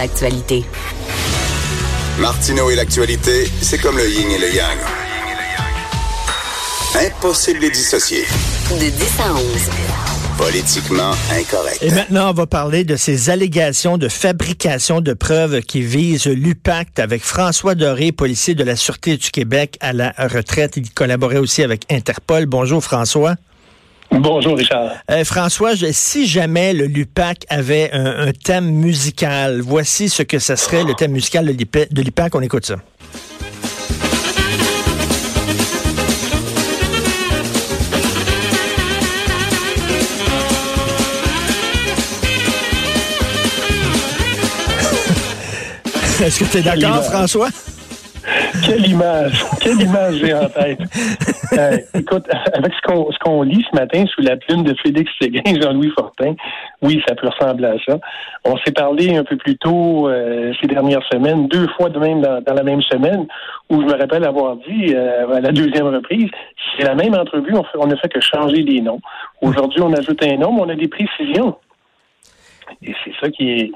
Actualité. Martineau et l'actualité, c'est comme le yin et le yang. Impossible de les dissocier. De 10 à 11. Politiquement incorrect. Et maintenant, on va parler de ces allégations de fabrication de preuves qui visent l'UPACT avec François Doré, policier de la Sûreté du Québec à la retraite. Il collaborait aussi avec Interpol. Bonjour François. Bonjour, Richard. Euh, François, si jamais le LUPAC avait un, un thème musical, voici ce que ce serait le thème musical de l'UPAC. On écoute ça. Est-ce que tu es d'accord, François? Quelle image, quelle image j'ai en tête. Euh, écoute, avec ce qu'on ce qu'on lit ce matin sous la plume de Félix Séguin, Jean-Louis Fortin, oui, ça peut ressembler à ça. On s'est parlé un peu plus tôt euh, ces dernières semaines, deux fois de même dans, dans la même semaine, où je me rappelle avoir dit euh, à la deuxième reprise, c'est la même entrevue, on, fait, on ne fait que changer les noms. Aujourd'hui, on ajoute un nom, mais on a des précisions. Et c'est ça qui est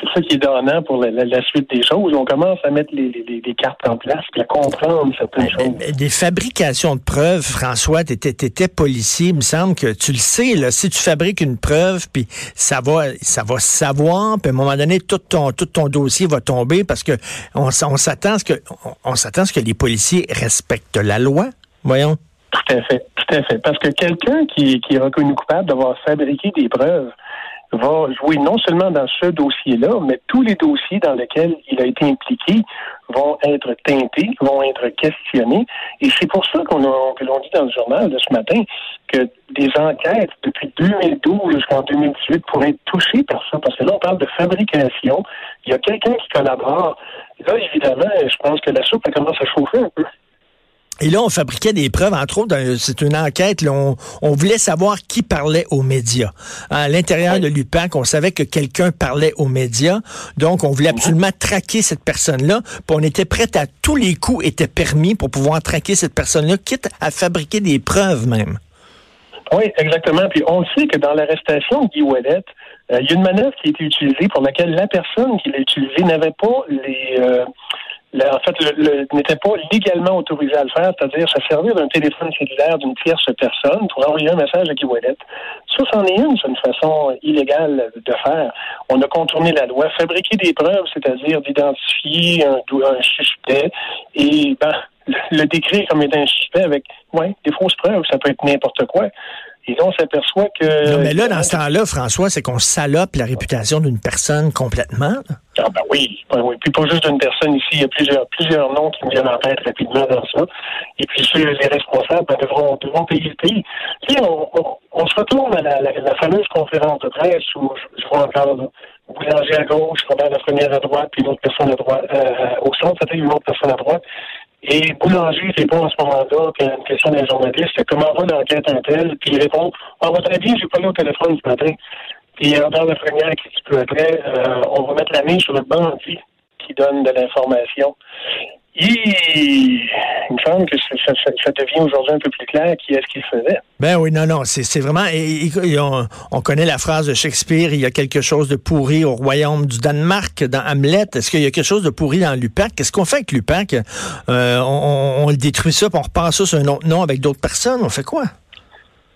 c'est ça qui est donnant pour la, la- la suite des choses. On commence à mettre les, les- les cartes en place puis à comprendre certaines choses. Des fabrications de preuves, François, tu étais, policier, il me semble que tu le sais, là, si tu fabriques une preuve, puis ça va ça va savoir, puis à un moment donné, tout ton, tout ton dossier va tomber parce que on, s'attend à ce que on, on s'attend à ce que les policiers respectent la loi. Voyons. Tout à fait, tout à fait. Parce que quelqu'un qui, qui est reconnu coupable d'avoir fabriqué des preuves va jouer non seulement dans ce dossier-là, mais tous les dossiers dans lesquels il a été impliqué vont être teintés, vont être questionnés. Et c'est pour ça qu'on que l'on dit dans le journal de ce matin que des enquêtes depuis 2012 jusqu'en 2018 pourraient être touchées par ça. Parce que là, on parle de fabrication. Il y a quelqu'un qui collabore. Là, évidemment, je pense que la soupe elle commence à chauffer un peu. Et là, on fabriquait des preuves, entre autres, c'est une enquête, là, on, on voulait savoir qui parlait aux médias. À l'intérieur de l'UPAC, on savait que quelqu'un parlait aux médias, donc on voulait absolument traquer cette personne-là, puis on était prêt à tous les coups étaient permis pour pouvoir traquer cette personne-là, quitte à fabriquer des preuves même. Oui, exactement. Puis on sait que dans l'arrestation de Guy Ouellet, euh, il y a une manœuvre qui a été utilisée pour laquelle la personne qui l'a utilisée n'avait pas les... euh, en fait, n'était pas légalement autorisé à le faire, c'est-à-dire se servir d'un téléphone cellulaire d'une tierce personne pour envoyer un message à Guy Ouellet. Ça, c'en est une, c'est une façon illégale de faire. On a contourné la loi, fabriquer des preuves, c'est-à-dire d'identifier un, un suspect et ben, le, le décrire comme étant un suspect avec ouais, des fausses preuves, ça peut être n'importe quoi. Et là, on s'aperçoit que... Non, mais là, dans ce temps-là, François, c'est qu'on salope la réputation d'une personne complètement. là. Ah ben oui, ben oui. Puis pas juste d'une personne ici, il y a plusieurs, plusieurs noms qui me viennent en tête rapidement dans ça. Et puis ceux, les responsables ben, devront, devront payer le prix. Tu sais, on, on, se retourne à la, la, la fameuse conférence de presse où je, vois encore Boulanger à gauche, Robert Lafrenière à droite, puis une autre personne à droite, euh, au centre, c'était une autre personne à droite. Et Boulanger répond à ce moment-là, à une question d'un journaliste, comment va l'enquête un tel? Puis il répond, va très bien, j'ai pas eu au téléphone ce matin. Puis Robert Lafrenière qui dit peu après, on va mettre la main sur le bandit qui donne de l'information. Il me semble que ça, devient aujourd'hui un peu plus clair qui est-ce qu'il faisait. Ben oui, non, non, c'est vraiment. et on, on connaît la phrase de Shakespeare il y a quelque chose de pourri au royaume du Danemark dans Hamlet. Est-ce qu'il y a quelque chose de pourri dans l'UPAC? Qu'est-ce qu'on fait avec l'UPAC? Euh, on, on le détruit ça, puis on repasse ça sur un autre nom avec d'autres personnes. On fait quoi?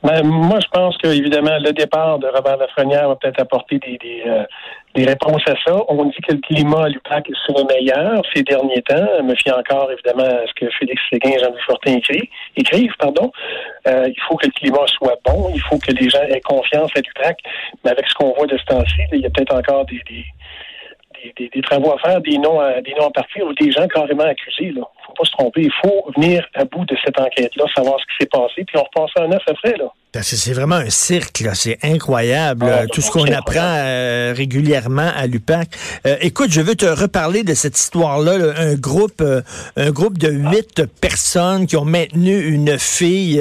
Ben, moi, je pense que évidemment le départ de Robert Lafrenière va peut-être apporter des, des, euh, des réponses à ça. On dit que le climat à l'UPAC serait meilleur ces derniers temps. Je me fie encore évidemment à ce que Félix Séguin et Jean-Louis Fortin écrit, écrivent. Pardon. Euh, il faut que le climat soit bon. Il faut que les gens aient confiance à l'UPAC. Mais avec ce qu'on voit de ce temps-ci, il y a peut-être encore des, des, des, travaux à faire, des noms à, des noms à partir ou des gens carrément accusés. Il faut pas se tromper. Il faut venir à bout de cette enquête-là, savoir ce qui s'est passé, puis on repasse à neuf après, là. Parce que c'est vraiment un cirque, là. C'est incroyable, ah, tout ce qu'on apprend euh, régulièrement à l'UPAC. Euh, écoute, je veux te reparler de cette histoire-là. Un groupe, euh, un groupe de huit personnes qui ont maintenu une fille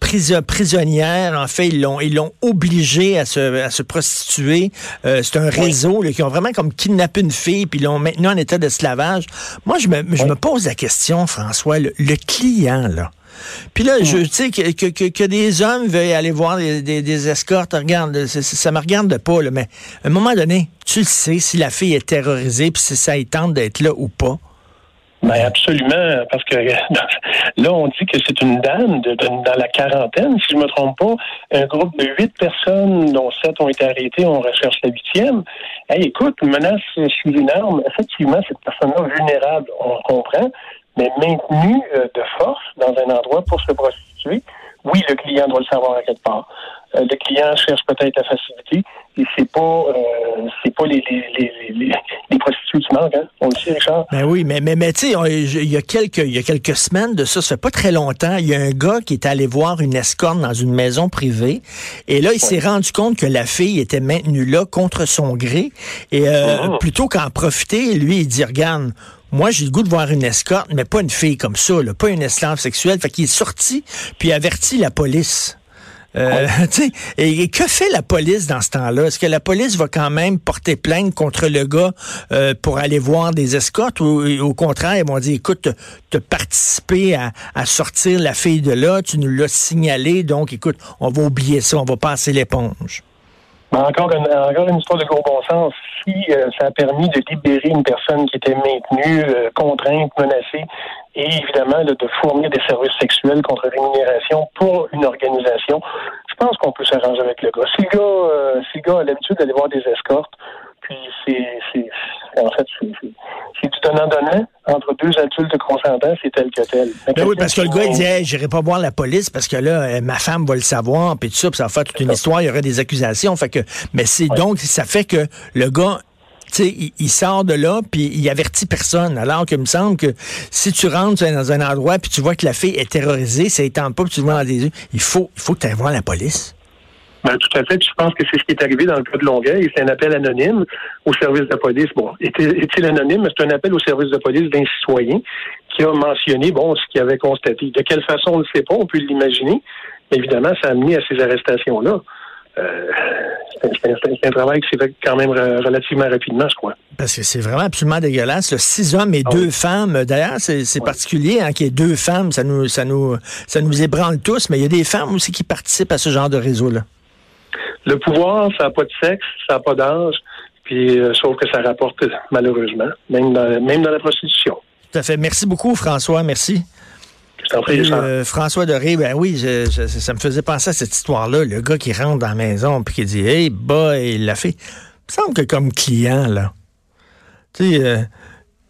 prisonnière. En fait, ils l'ont, ils l'ont obligée à se, à se prostituer. c'est un réseau qui ont vraiment comme kidnappé une fille puis l'ont maintenue en état d'esclavage. Moi, je me, je me pose la question, François, le client là. Puis là, je sais que, que, que, des hommes veuillent aller voir des, des, escortes. Regarde, ça, me regarde pas, là, mais à un moment donné, tu le sais si la fille est terrorisée, puis si ça tente d'être là ou pas. Ben absolument, parce que là, on dit que c'est une dame de, dans la quarantaine, si je ne me trompe pas, un groupe de huit personnes, dont sept ont été arrêtées, on recherche la huitième. Hey, écoute, menace sur une arme, effectivement, cette personne-là vulnérable, on comprend, mais maintenu euh, de force dans un endroit pour se prostituer, oui, le client doit le savoir à quelque part. Euh, le client cherche peut-être la facilité et c'est pas euh, c'est pas les, les, les, les, prostituées qui manquent, hein? On le sait, Richard. Ben oui, mais mais, mais tu sais, il y a quelques il y a quelques semaines de ça, ça fait pas très longtemps, il y a un gars qui est allé voir une escorte dans une maison privée et là il s'est rendu compte que la fille était maintenue là contre son gré et oh. plutôt qu'en profiter, lui il dit regarde moi, j'ai le goût de voir une escorte, mais pas une fille comme ça, pas une esclave sexuelle. Fait qu'il est sorti, puis averti la police. Euh, et, que fait la police dans ce temps-là? Est-ce que la police va quand même porter plainte contre le gars euh, pour aller voir des escortes ou au contraire, ils vont dire, écoute, tu as participé à, à, sortir la fille de là, tu nous l'as signalé, donc écoute, on va oublier ça, on va passer l'éponge? Encore une, encore une histoire de gros bon sens. Si euh, ça a permis de libérer une personne qui était maintenue, euh, contrainte, menacée, et évidemment de fournir des services sexuels contre rémunération pour une organisation, je pense qu'on peut s'arranger avec le gars. Si le gars, euh, si le gars a l'habitude d'aller voir des escortes, puis c'est, en fait, c'est du donnant-donnant entre deux adultes consentants, c'est tel que tel. Ben oui, parce que le gars, il dit, hey, j'irai pas voir la police parce que là, euh, ma femme va le savoir, puis tout ça, puis ça va faire toute une histoire, il y aurait des accusations. Fait que, mais c'est donc, ça fait que le gars, tu sais, il, sort de là, puis il avertit personne. Alors qu'il me semble que si tu rentres dans un endroit, puis tu vois que la fille est terrorisée, ça étend pas, puis tu le vois dans des yeux, il faut, il faut que tu ailles voir la police. Ben, tout à fait. je pense que c'est ce qui est arrivé dans le cas de Longueuil. C'est un appel anonyme au service de police. Bon, est-il anonyme? C'est un appel au service de police d'un citoyen qui a mentionné, bon, ce qu'il avait constaté. De quelle façon, on ne sait pas. On peut l'imaginer. Évidemment, ça a amené à ces arrestations-là. Euh, c'est un, travail qui s'est fait quand même relativement rapidement, je crois. Parce que c'est vraiment absolument dégueulasse. Six hommes et ah deux femmes. D'ailleurs, c'est particulier hein, qu'il y ait deux femmes. Ça nous, ça, nous, ça nous ébranle tous, mais il y a des femmes aussi qui participent à ce genre de réseau-là. Le pouvoir, ça n'a pas de sexe, ça n'a pas d'âge, puis euh, sauf que ça rapporte malheureusement, même dans, même dans la prostitution. Tout à fait. Merci beaucoup, François. Merci. Euh, François Doré, ben oui, ça me faisait penser à cette histoire-là. Le gars qui rentre dans la maison puis qui dit Hey boy, il l'a fait. Il me semble que comme client, là, tu sais, euh,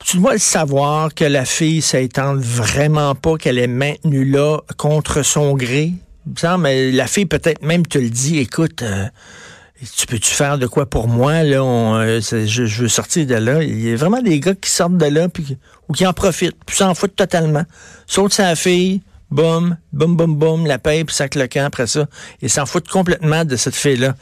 tu dois le savoir que la fille, ça étend vraiment pas qu'elle est maintenue là contre son gré mais la fille peut-être même te le dit, écoute, euh, tu peux-tu faire de quoi pour moi? Là, euh, je, veux sortir de là. Il y a vraiment des gars qui sortent de là puis, ou qui en profitent, puis s'en foutent totalement. Saute sa fille, boum, boum, boum, boum, la paye, puis sac le après ça. Ils s'en foutent complètement de cette fille-là.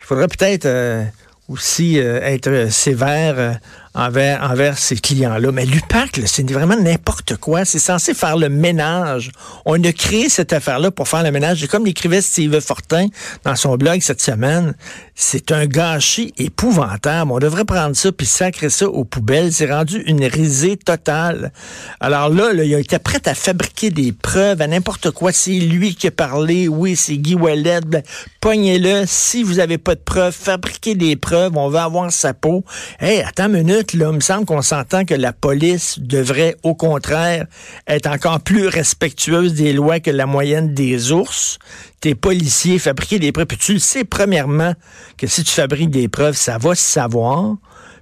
Il faudrait peut-être euh, aussi être sévère envers, envers ces clients-là. Mais l'UPAC, c'est vraiment n'importe quoi. C'est censé faire le ménage. On a créé cette affaire-là pour faire le ménage. Et comme l'écrivait Steve Fortin dans son blog cette semaine, c'est un gâchis épouvantable. On devrait prendre ça puis sacrer ça aux poubelles. C'est rendu une risée totale. Alors là, il a été prêt à fabriquer des preuves à n'importe quoi. C'est lui qui a parlé. Oui, c'est Guy Wallet. Ben, pognez-le. Si vous avez pas de preuves, fabriquez des preuves. On va avoir sa peau. Hey, attends une minute là, il me semble qu'on s'entend que la police devrait, au contraire, être encore plus respectueuse des lois que la moyenne des ours. Tes policiers fabriquer des preuves. Puis tu le sais, premièrement, que si tu fabriques des preuves, ça va se savoir.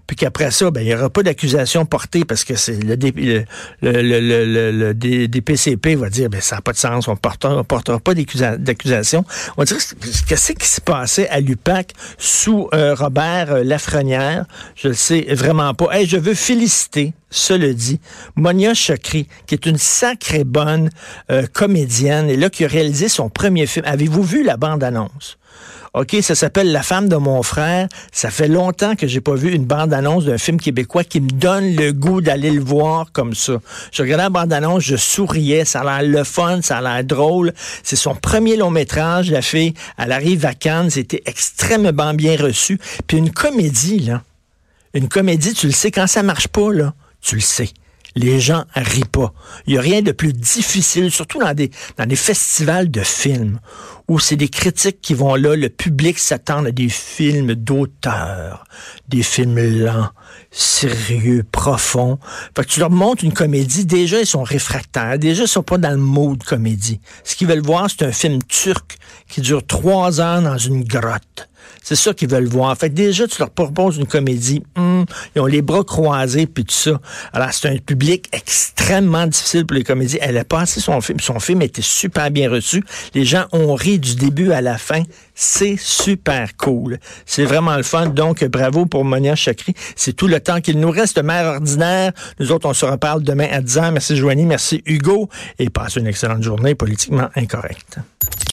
Puis qu'après ça, ben, il n'y aura pas d'accusation portée parce que c'est le, le, le, le, le, DPCP va dire, ben, ça n'a pas de sens, on ne portera, pas d'accusation. On dire, qu'est-ce qui s'est passé à l'UPAC sous euh, Robert euh, Lafrenière? Je le sais vraiment pas. Hey, je veux féliciter cela dit, Monia Chakri, qui est une sacrée bonne euh, comédienne, et là, qui a réalisé son premier film. Avez-vous vu la bande-annonce? OK, ça s'appelle La femme de mon frère. Ça fait longtemps que j'ai pas vu une bande-annonce d'un film québécois qui me donne le goût d'aller le voir comme ça. Je regardais la bande-annonce, je souriais, ça a l'air le fun, ça a l'air drôle. C'est son premier long métrage, la fille. Elle arrive à Cannes, c'était extrêmement bien reçu. Puis une comédie, là. Une comédie, tu le sais, quand ça marche pas, tu le sais les gens rient pas. Il n'y a rien de plus difficile, surtout dans des, dans des festivals de films, où c'est des critiques qui vont là, le public s'attend à des films d'auteur, des films lents, sérieux, profonds. Fait que tu leur montres une comédie, déjà ils sont réfractaires, déjà ils sont pas dans le mode comédie. Ce qu'ils veulent voir, c'est un film turc qui dure trois ans dans une grotte. C'est ça qu'ils veulent voir. Fait déjà, tu leur proposes une comédie. Hmm, ils ont les bras croisés, puis tout ça. Alors, c'est un public extrêmement difficile pour les comédies. Elle a passé son film. Son film était super bien reçu. Les gens ont ri du début à la fin. C'est super cool. C'est vraiment le fun. Donc, bravo pour Monia Chakri. C'est tout le temps qu'il nous reste. Mère ordinaire. Nous autres, on se reparle demain à 10h. Merci, Joanie. Merci, Hugo. Et passe une excellente journée politiquement incorrecte.